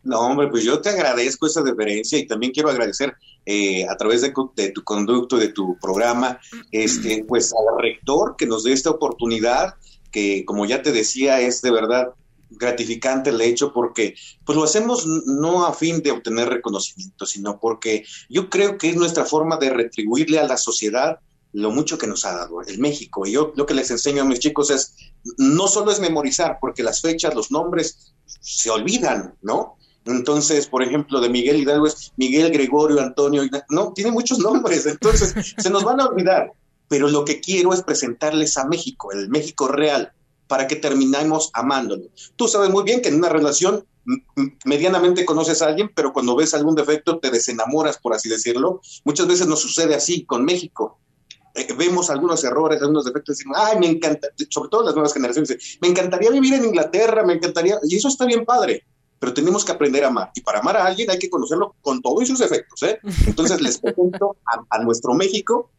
No, hombre, pues yo te agradezco esa deferencia y también quiero agradecer eh, a través de, tu conducto, de tu programa, este, pues al rector que nos dé esta oportunidad, que como ya te decía, es de verdad gratificante el hecho porque pues lo hacemos no a fin de obtener reconocimiento, sino porque yo creo que es nuestra forma de retribuirle a la sociedad lo mucho que nos ha dado el México. Y yo lo que les enseño a mis chicos es, no solo es memorizar, porque las fechas, los nombres se olvidan, ¿no? Entonces, por ejemplo, de Miguel Hidalgo es Miguel Gregorio Antonio, no, tiene muchos nombres, entonces se nos van a olvidar. Pero lo que quiero es presentarles a México, el México real, para que terminemos amándolo. Tú sabes muy bien que en una relación medianamente conoces a alguien, pero cuando ves algún defecto te desenamoras, por así decirlo. Muchas veces nos sucede así con México. Eh, vemos algunos errores, algunos defectos, decimos, ay, me encanta, sobre todo las nuevas generaciones, me encantaría vivir en Inglaterra, me encantaría, y eso está bien padre, pero tenemos que aprender a amar. Y para amar a alguien hay que conocerlo con todos sus efectos. ¿eh? Entonces les presento a, nuestro México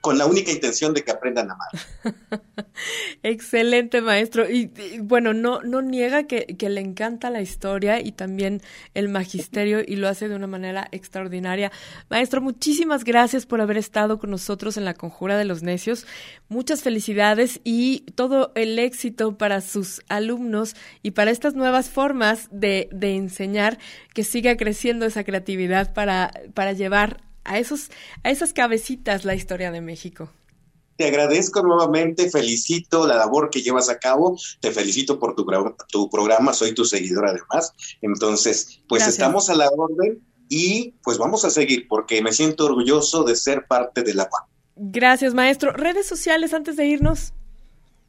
con la única intención de que aprendan a amar. Excelente, maestro. Y, bueno, no, no niega que, que, le encanta la historia y también el magisterio y lo hace de una manera extraordinaria. Maestro, muchísimas gracias por haber estado con nosotros en la Conjura de los Necios. Muchas felicidades y todo el éxito para sus alumnos y para estas nuevas formas de, de enseñar, que siga creciendo esa creatividad para, para llevar a, esos, a esas cabecitas la historia de México. Te agradezco nuevamente, felicito la labor que llevas a cabo, te felicito por tu, tu programa, soy tu seguidora además. Entonces, pues estamos a la orden y pues vamos a seguir porque me siento orgulloso de ser parte de la. Gracias, maestro. Redes sociales antes de irnos.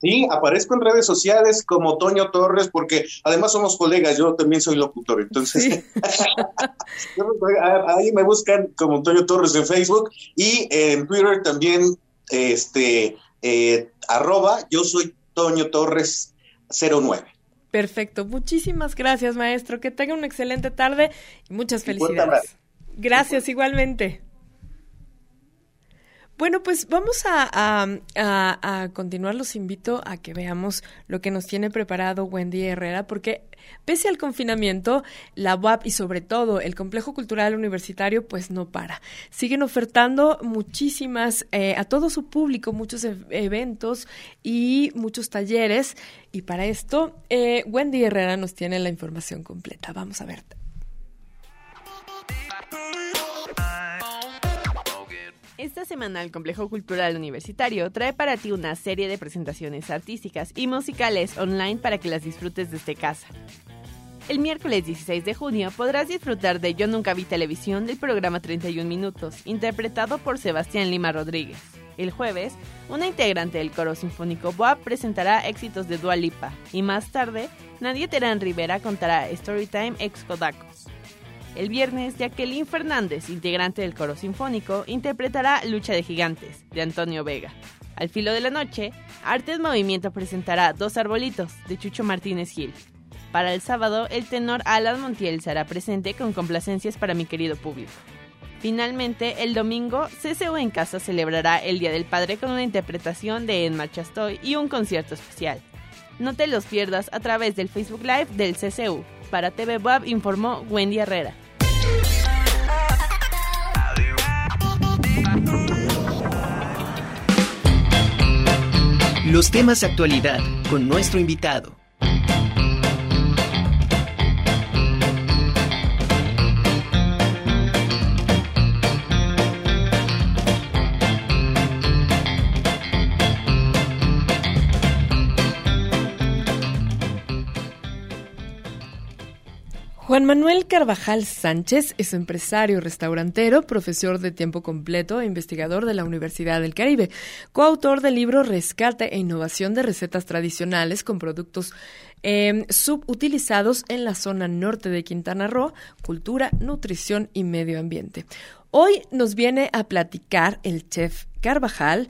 Sí, aparezco en redes sociales como Toño Torres, porque además somos colegas, yo también soy locutor, entonces ahí me buscan como Toño Torres en Facebook y en Twitter también, este, eh, arroba, yo soy Toño Torres 09. Perfecto, muchísimas gracias maestro, que tenga una excelente tarde y muchas felicidades. Gracias igualmente. Bueno, pues vamos a, continuar. Los invito a que veamos lo que nos tiene preparado Wendy Herrera, porque pese al confinamiento, la UAP y sobre todo el Complejo Cultural Universitario, pues no para. Siguen ofertando muchísimas, eh, a todo su público, muchos e-, eventos y muchos talleres. Y para esto, eh, Wendy Herrera nos tiene la información completa. Vamos a ver. Esta semana el Complejo Cultural Universitario trae para ti una serie de presentaciones artísticas y musicales online para que las disfrutes desde casa. El miércoles 16 de junio podrás disfrutar de Yo Nunca Vi Televisión del programa 31 Minutos, interpretado por Sebastián Lima Rodríguez. El jueves, una integrante del coro sinfónico BOA presentará éxitos de Dua Lipa y más tarde, Nadia Terán Rivera contará Storytime ex Kodakos. El viernes, Jacqueline Fernández, integrante del coro sinfónico, interpretará Lucha de Gigantes, de Antonio Vega. Al filo de la noche, Artes Movimiento presentará Dos Arbolitos, de Chucho Martínez Gil. Para el sábado, el tenor Alan Montiel será presente con complacencias para mi querido público. Finalmente, el domingo, CCU en Casa celebrará el Día del Padre con una interpretación de En Marcha Estoy y un concierto especial. No te los pierdas a través del Facebook Live del CCU. Para TV informó Wendy Herrera. Los temas de actualidad con nuestro invitado. Juan Manuel Carvajal Sánchez es empresario restaurantero, profesor de tiempo completo e investigador de la Universidad del Caribe, coautor del libro Rescate e Innovación de Recetas Tradicionales con Productos em, Subutilizados en la zona norte de Quintana Roo, Cultura, Nutrición y Medio Ambiente. Hoy nos viene a platicar el chef Carvajal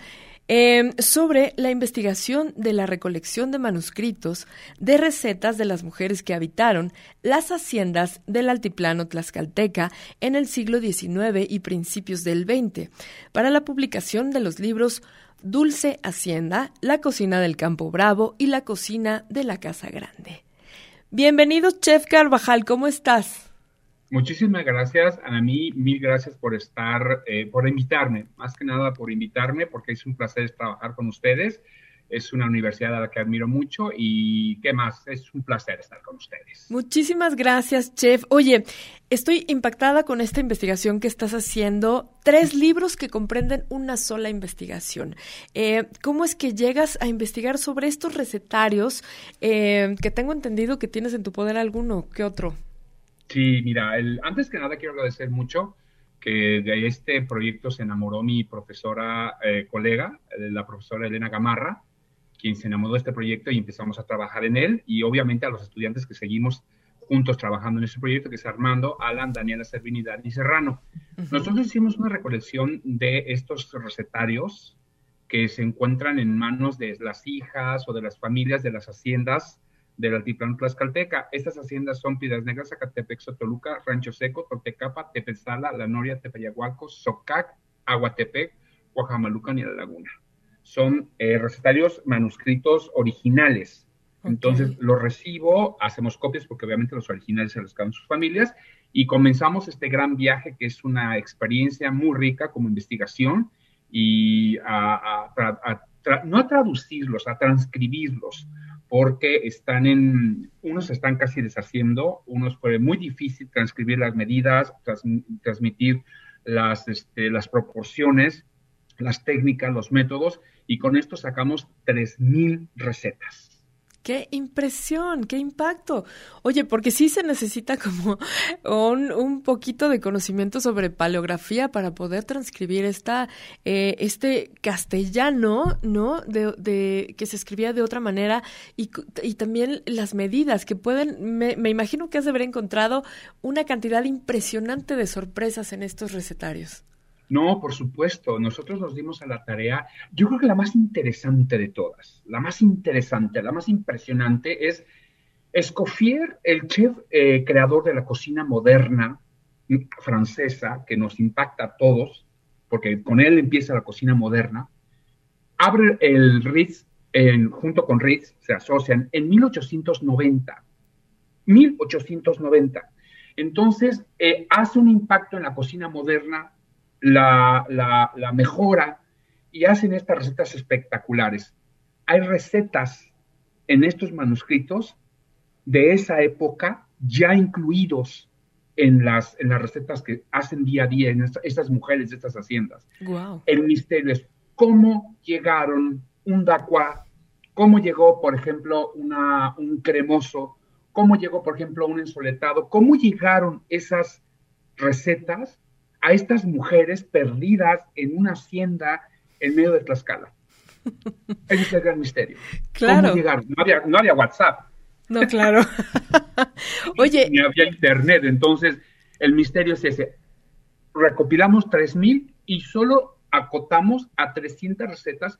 Em, sobre la investigación de la recolección de manuscritos de recetas de las mujeres que habitaron las haciendas del altiplano tlaxcalteca en el siglo XIX y principios del XX, para la publicación de los libros Dulce Hacienda, La cocina del Campo Bravo y La cocina de la Casa Grande. Bienvenido, Chef Carvajal, ¿cómo estás? Muchísimas gracias, a mí mil gracias por estar, eh, por invitarme, más que nada por invitarme, porque es un placer trabajar con ustedes. Es una universidad a la que admiro mucho y qué más, es un placer estar con ustedes. Muchísimas gracias, chef. Oye, estoy impactada con esta investigación que estás haciendo. Tres libros que comprenden una sola investigación. Eh, ¿Cómo es que llegas a investigar sobre estos recetarios eh, que tengo entendido que tienes en tu poder alguno? ¿Qué otro? Sí, mira, el, antes que nada quiero agradecer mucho que de este proyecto se enamoró mi profesora eh, colega, eh, la profesora Elena Gamarra, quien se enamoró de este proyecto y empezamos a trabajar en él, y obviamente a los estudiantes que seguimos juntos trabajando en este proyecto, que es Armando, Alan, Daniela Servini y Dani Serrano. Nosotros hicimos una recolección de estos recetarios que se encuentran en manos de las hijas o de las familias de las haciendas del altiplano tlaxcalteca. Estas haciendas son Piedras Negras, Zacatepec, Sotoluca, Rancho Seco, Totecapa, Tepezala, La Noria, Tepeyagualco, Socac, Aguatepec, Guajamalucan y La Laguna. Son eh, recetarios manuscritos originales. Entonces los recibo, hacemos copias porque obviamente los originales se los quedan sus familias y comenzamos este gran viaje que es una experiencia muy rica como investigación y no a traducirlos, a transcribirlos porque están en, unos están casi deshaciendo, unos fue muy difícil transcribir las medidas, transmitir las, este, las proporciones, las técnicas, los métodos, y con esto sacamos 3.000 recetas. ¡Qué impresión! ¡Qué impacto! Oye, porque sí se necesita como un, un poquito de conocimiento sobre paleografía para poder transcribir esta, eh, este castellano, ¿no? De, que se escribía de otra manera y, y también las medidas que pueden, me, me imagino que has de haber encontrado una cantidad impresionante de sorpresas en estos recetarios. No, por supuesto, nosotros nos dimos a la tarea, yo creo que la más interesante de todas, la más interesante, la más impresionante es Escoffier, el chef eh, creador de la cocina moderna mm, francesa, que nos impacta a todos, porque con él empieza la cocina moderna, abre el Ritz, junto con Ritz, se asocian en 1890. 1890. Entonces, eh, hace un impacto en la cocina moderna la, la, mejora y hacen estas recetas espectaculares. Hay recetas en estos manuscritos de esa época ya incluidos en las, en las recetas que hacen día a día en estas mujeres de estas haciendas. El misterio es cómo llegaron un dacua, cómo llegó, por ejemplo, una, un cremoso, cómo llegó, por ejemplo, un ensoletado, cómo llegaron esas recetas a estas mujeres perdidas en una hacienda en medio de Tlaxcala. Ese es el gran misterio. Claro. ¿Cómo llegaron? No había, no había WhatsApp. No, claro. Oye. Ni había internet. Entonces, el misterio es ese. Recopilamos 3.000 y solo acotamos a 300 recetas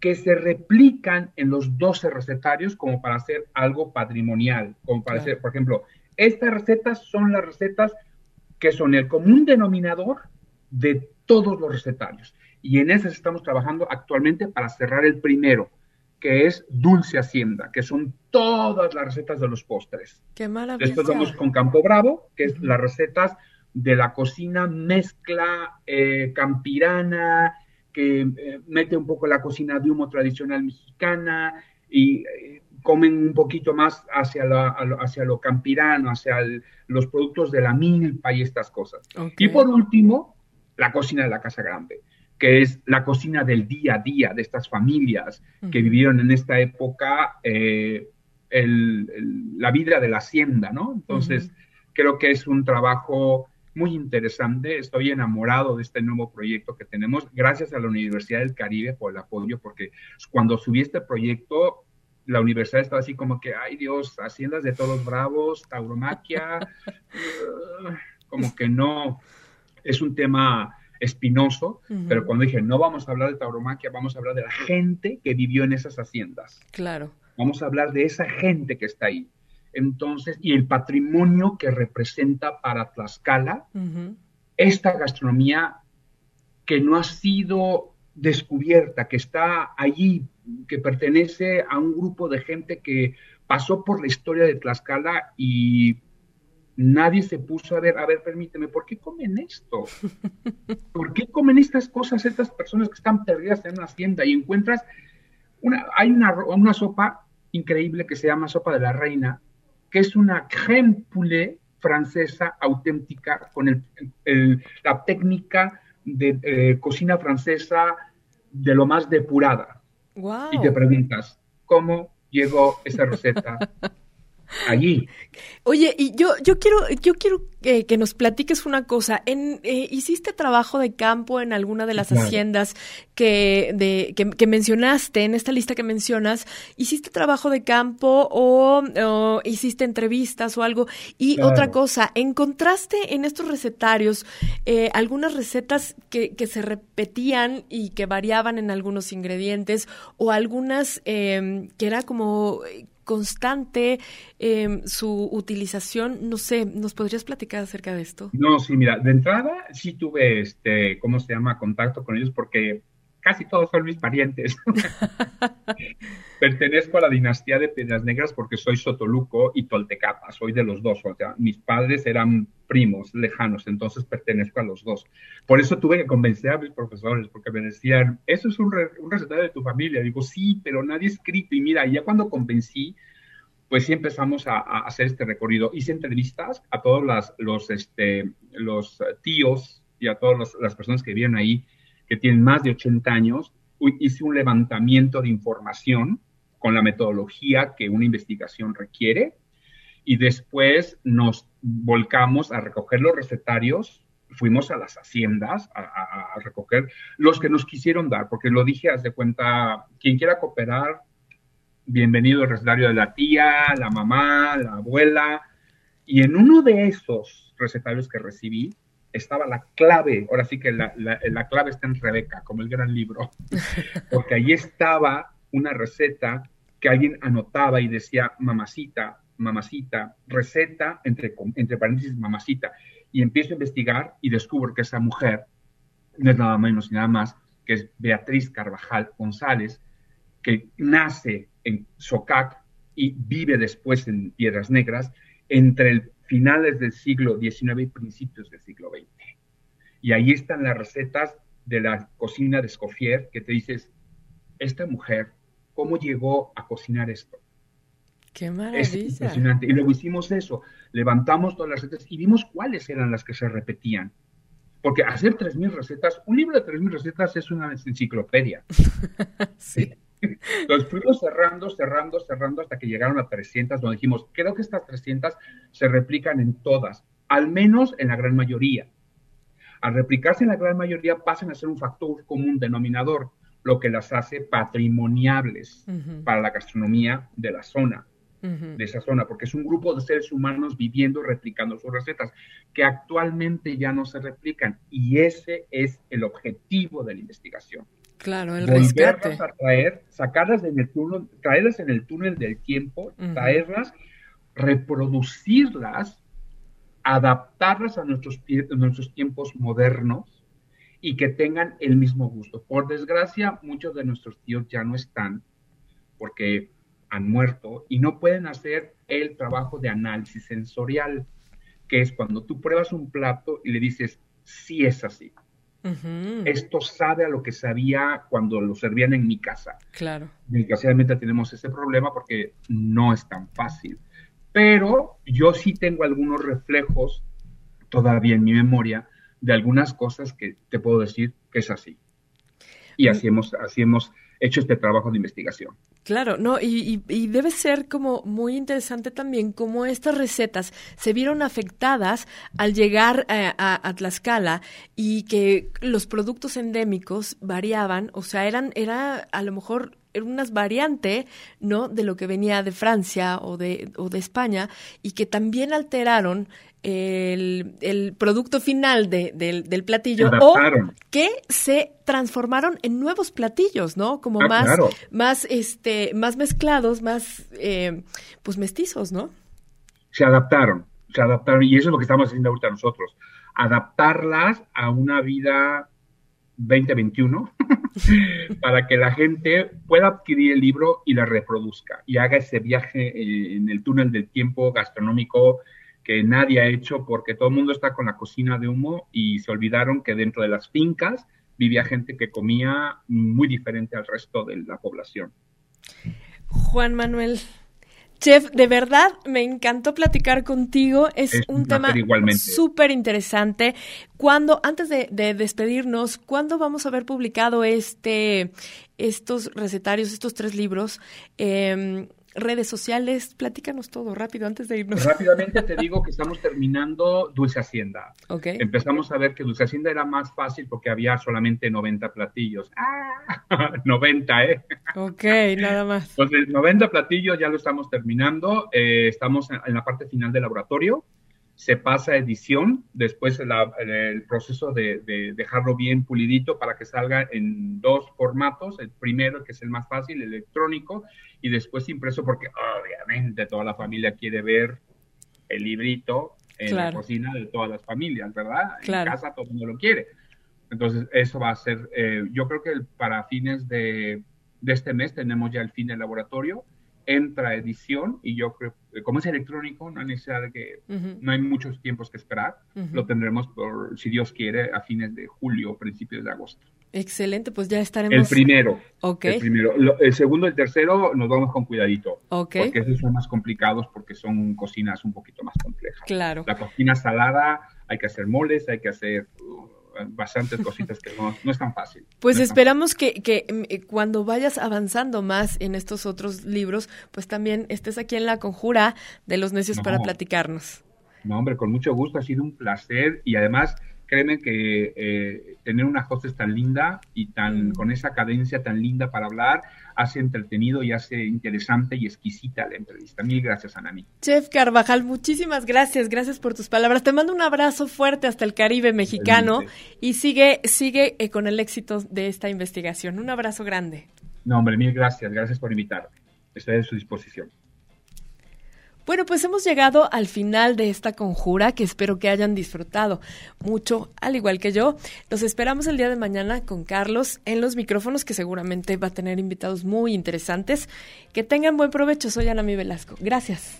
que se replican en los 12 recetarios como para hacer algo patrimonial. Como para hacer, por ejemplo, estas recetas son las recetas que son el común denominador de todos los recetarios. Y en esas estamos trabajando actualmente para cerrar el primero, que es Dulce Hacienda, que son todas las recetas de los postres. ¡Qué maravilla! Después vamos con Campo Bravo, que es las recetas de la cocina mezcla eh, campirana, que eh, mete un poco la cocina de humo tradicional mexicana y eh, comen un poquito más hacia, hacia lo campirano, hacia los productos de la milpa y estas cosas. Y por último, la cocina de la Casa Grande, que es la cocina del día a día de estas familias que vivieron en esta época eh, la vida de la hacienda, ¿no? Entonces, creo que es un trabajo muy interesante. Estoy enamorado de este nuevo proyecto que tenemos. Gracias a la Universidad del Caribe por el apoyo, porque cuando subí este proyecto, la universidad estaba así como que, ay Dios, haciendas de todos bravos, tauromaquia, como que no, es un tema espinoso, pero cuando dije, no vamos a hablar de tauromaquia, vamos a hablar de la gente que vivió en esas haciendas. Claro. Vamos a hablar de esa gente que está ahí. Entonces, y el patrimonio que representa para Tlaxcala esta gastronomía que no ha sido descubierta, que está allí, que pertenece a un grupo de gente que pasó por la historia de Tlaxcala y nadie se puso a ver, a ver, permíteme, ¿por qué comen esto? ¿Por qué comen estas cosas estas personas que están perdidas en una hacienda y encuentras una, hay una, una sopa increíble que se llama sopa de la reina, que es una crème poulet francesa auténtica con el, la técnica de eh, cocina francesa de lo más depurada. Y te preguntas, ¿cómo llegó esa receta allí. Oye, y yo, yo quiero, yo quiero que, nos platiques una cosa. En, eh, ¿Hiciste trabajo de campo en alguna de las haciendas que, de, que, mencionaste, en esta lista que mencionas? ¿Hiciste trabajo de campo o, hiciste entrevistas o algo? Y otra cosa, ¿encontraste en estos recetarios eh, algunas recetas que, que, se repetían y que variaban en algunos ingredientes o algunas eh, que era como constante em, su utilización. No sé, ¿nos podrías platicar acerca de esto? No, sí, mira, de entrada sí tuve, este, ¿cómo se llama?, contacto con ellos porque casi todos son mis parientes. Pertenezco a la dinastía de Piedras Negras porque soy Sotoluco y Toltecapa, soy de los dos. O sea, mis padres eran primos lejanos, entonces pertenezco a los dos. Por eso tuve que convencer a mis profesores, porque me decían, eso es un, recetario de tu familia. Digo, sí, pero nadie escrito. Y mira, ya cuando convencí, pues sí empezamos a, hacer este recorrido. Hice entrevistas a todos los, este, los tíos y a todas las personas que vivían ahí que tienen más de 80 años, hice un levantamiento de información con la metodología que una investigación requiere y después nos volcamos a recoger los recetarios, fuimos a las haciendas a, recoger los que nos quisieron dar, porque lo dije, haz de cuenta, quien quiera cooperar, bienvenido al recetario de la tía, la mamá, la abuela, y en uno de esos recetarios que recibí, estaba la clave, ahora sí que la, clave está en Rebeca, como el gran libro, porque ahí estaba una receta que alguien anotaba y decía mamacita, mamacita, receta, entre, entre paréntesis, mamacita, y empiezo a investigar y descubro que esa mujer no es nada menos ni nada más que es Beatriz Carvajal González, que nace en Socac y vive después en Piedras Negras entre el finales del siglo XIX y principios del siglo XX. Y ahí están las recetas de la cocina de Escoffier que te dices, esta mujer, ¿cómo llegó a cocinar esto? Qué maravilla. Es impresionante. Y luego hicimos eso, levantamos todas las recetas y vimos cuáles eran las que se repetían. Porque hacer 3.000 recetas, un libro de 3.000 recetas es una enciclopedia. sí. Los fuimos cerrando, cerrando, cerrando hasta que llegaron a 300, donde dijimos, creo que estas 300 se replican en todas, al menos en la gran mayoría. Al replicarse en la gran mayoría pasan a ser un factor común denominador, lo que las hace patrimoniables para la gastronomía de la zona, de esa zona, porque es un grupo de seres humanos viviendo, replicando sus recetas, que actualmente ya no se replican. Y ese es el objetivo de la investigación. Claro, el rescate. a traer, sacarlas en el túnel, traerlas en el túnel del tiempo, traerlas, reproducirlas, adaptarlas a nuestros, nuestros tiempos modernos y que tengan el mismo gusto. Por desgracia, muchos de nuestros tíos ya no están porque han muerto y no pueden hacer el trabajo de análisis sensorial, que es cuando tú pruebas un plato y le dices, sí es así esto sabe a lo que sabía cuando lo servían en mi casa. Claro. Desgraciadamente tenemos ese problema porque no es tan fácil. Pero yo sí tengo algunos reflejos todavía en mi memoria de algunas cosas que te puedo decir que es así. Y así hemos, así hemos hecho este trabajo de investigación. Claro, no, y, debe ser como muy interesante también cómo estas recetas se vieron afectadas al llegar eh, a, a, Tlaxcala y que los productos endémicos variaban, o sea, eran, era a lo mejor unas variante, ¿no? De lo que venía de Francia o de, o de España y que también alteraron el, producto final de, del, platillo o que se transformaron en nuevos platillos, ¿no? Como ah, más, más, este, más mezclados, más, eh, pues mestizos, ¿no? Se adaptaron, se adaptaron y eso es lo que estamos haciendo ahorita nosotros, adaptarlas a una vida 2021 para que la gente pueda adquirir el libro y la reproduzca y haga ese viaje en el túnel del tiempo gastronómico que nadie ha hecho porque todo el mundo está con la cocina de humo y se olvidaron que dentro de las fincas vivía gente que comía muy diferente al resto de la población. Juan Manuel, Chef, de verdad me encantó platicar contigo. Es, un, tema súper interesante. Cuando, antes de, despedirnos, ¿cuándo vamos a ver publicado este, estos recetarios, estos tres libros? Eh, redes sociales, platícanos todo rápido antes de irnos. Rápidamente te digo que estamos terminando Dulce Hacienda. Okay. Empezamos a ver que Dulce Hacienda era más fácil porque había solamente 90 platillos. ¡Ah! 90, ¿eh? Ok, nada más. Entonces, 90 platillos ya lo estamos terminando. Eh, estamos en la parte final del laboratorio se pasa a edición, después el, proceso de, dejarlo bien pulidito para que salga en dos formatos, el primero que es el más fácil, electrónico, y después impreso porque obviamente toda la familia quiere ver el librito en la cocina de todas las familias, ¿verdad? En casa todo el mundo lo quiere. Entonces eso va a ser, eh, yo creo que para fines de, de este mes tenemos ya el fin del laboratorio entra edición y yo creo, como es electrónico, no hay necesidad de que, no hay muchos tiempos que esperar, lo tendremos por, si Dios quiere, a fines de julio o principios de agosto. Excelente, pues ya estaremos. El primero. El primero. el segundo y el tercero nos vamos con cuidadito. Porque esos son más complicados porque son cocinas un poquito más complejas. Claro. La cocina salada, hay que hacer moles, hay que hacer bastantes cositas que no, no es tan fácil. Pues esperamos que, que, mm, eh, cuando vayas avanzando más en estos otros libros, pues también estés aquí en la conjura de los necios para platicarnos. No, hombre, con mucho gusto, ha sido un placer y además créeme que eh, tener una hostess tan linda y tan mm. con esa cadencia tan linda para hablar hace entretenido y hace interesante y exquisita la entrevista. Mil gracias, Anani. Chef Carvajal, muchísimas gracias, gracias por tus palabras. Te mando un abrazo fuerte hasta el Caribe mexicano y sigue, sigue eh, con el éxito de esta investigación. Un abrazo grande. No, hombre, mil gracias, gracias por invitarme. Estoy a su disposición. Bueno, pues hemos llegado al final de esta conjura que espero que hayan disfrutado mucho, al igual que yo. Los esperamos el día de mañana con Carlos en los micrófonos, que seguramente va a tener invitados muy interesantes. Que tengan buen provecho. Soy Ana Mi Velasco. Gracias.